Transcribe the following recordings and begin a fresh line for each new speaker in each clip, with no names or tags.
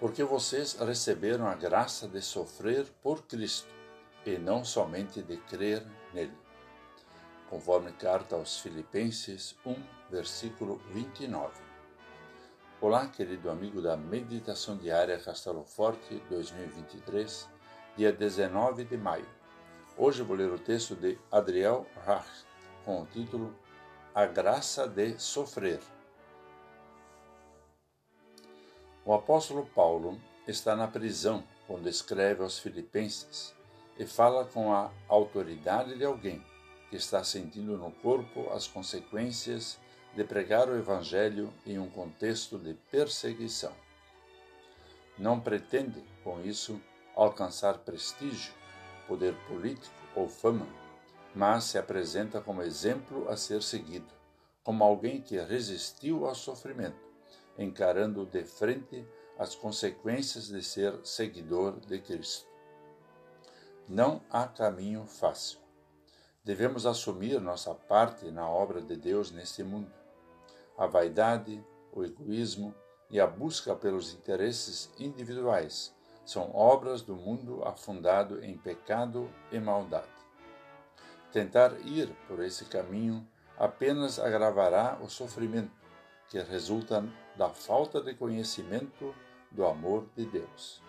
porque vocês receberam a graça de sofrer por Cristo e não somente de crer nele. Conforme carta aos Filipenses 1, versículo 29. Olá, querido amigo da Meditação Diária Castelo Forte 2023, dia 19 de maio. Hoje vou ler o texto de Adriel Rach com o título A Graça de Sofrer. O apóstolo Paulo está na prisão quando escreve aos Filipenses e fala com a autoridade de alguém que está sentindo no corpo as consequências de pregar o Evangelho em um contexto de perseguição. Não pretende, com isso, alcançar prestígio, poder político ou fama, mas se apresenta como exemplo a ser seguido, como alguém que resistiu ao sofrimento encarando de frente as consequências de ser seguidor de Cristo. Não há caminho fácil. Devemos assumir nossa parte na obra de Deus neste mundo. A vaidade, o egoísmo e a busca pelos interesses individuais são obras do mundo afundado em pecado e maldade. Tentar ir por esse caminho apenas agravará o sofrimento que resulta da falta de conhecimento do amor de Deus.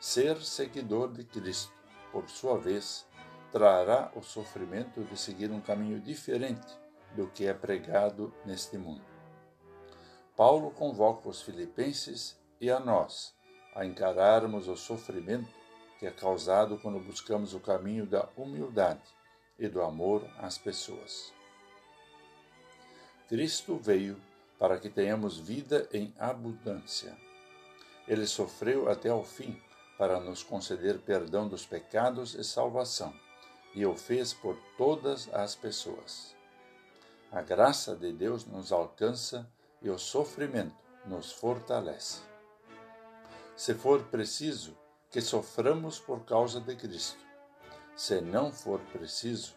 Ser seguidor de Cristo, por sua vez, trará o sofrimento de seguir um caminho diferente do que é pregado neste mundo. Paulo convoca os filipenses e a nós a encararmos o sofrimento que é causado quando buscamos o caminho da humildade e do amor às pessoas. Cristo veio para que tenhamos vida em abundância. Ele sofreu até o fim para nos conceder perdão dos pecados e salvação, e o fez por todas as pessoas. A graça de Deus nos alcança e o sofrimento nos fortalece. Se for preciso, que soframos por causa de Cristo. Se não for preciso,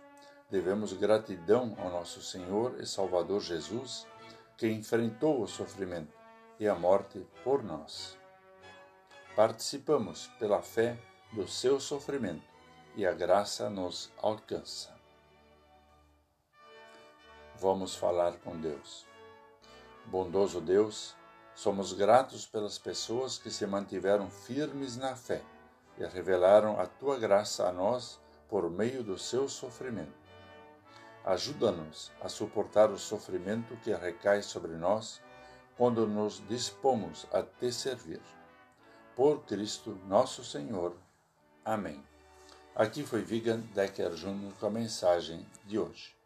devemos gratidão ao nosso Senhor e Salvador Jesus, que enfrentou o sofrimento e a morte por nós. Participamos pela fé do seu sofrimento e a graça nos alcança. Vamos falar com Deus. Bondoso Deus, somos gratos pelas pessoas que se mantiveram firmes na fé e revelaram a tua graça a nós por meio do seu sofrimento. Ajuda-nos a suportar o sofrimento que recai sobre nós quando nos dispomos a te servir. Por Cristo nosso Senhor. Amém. Aqui foi Vigan Decker Jr. com a mensagem de hoje.